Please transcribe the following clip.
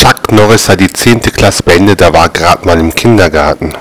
Chuck Norris hat die zehnte Klasse beendet, da war grad mal im Kindergarten.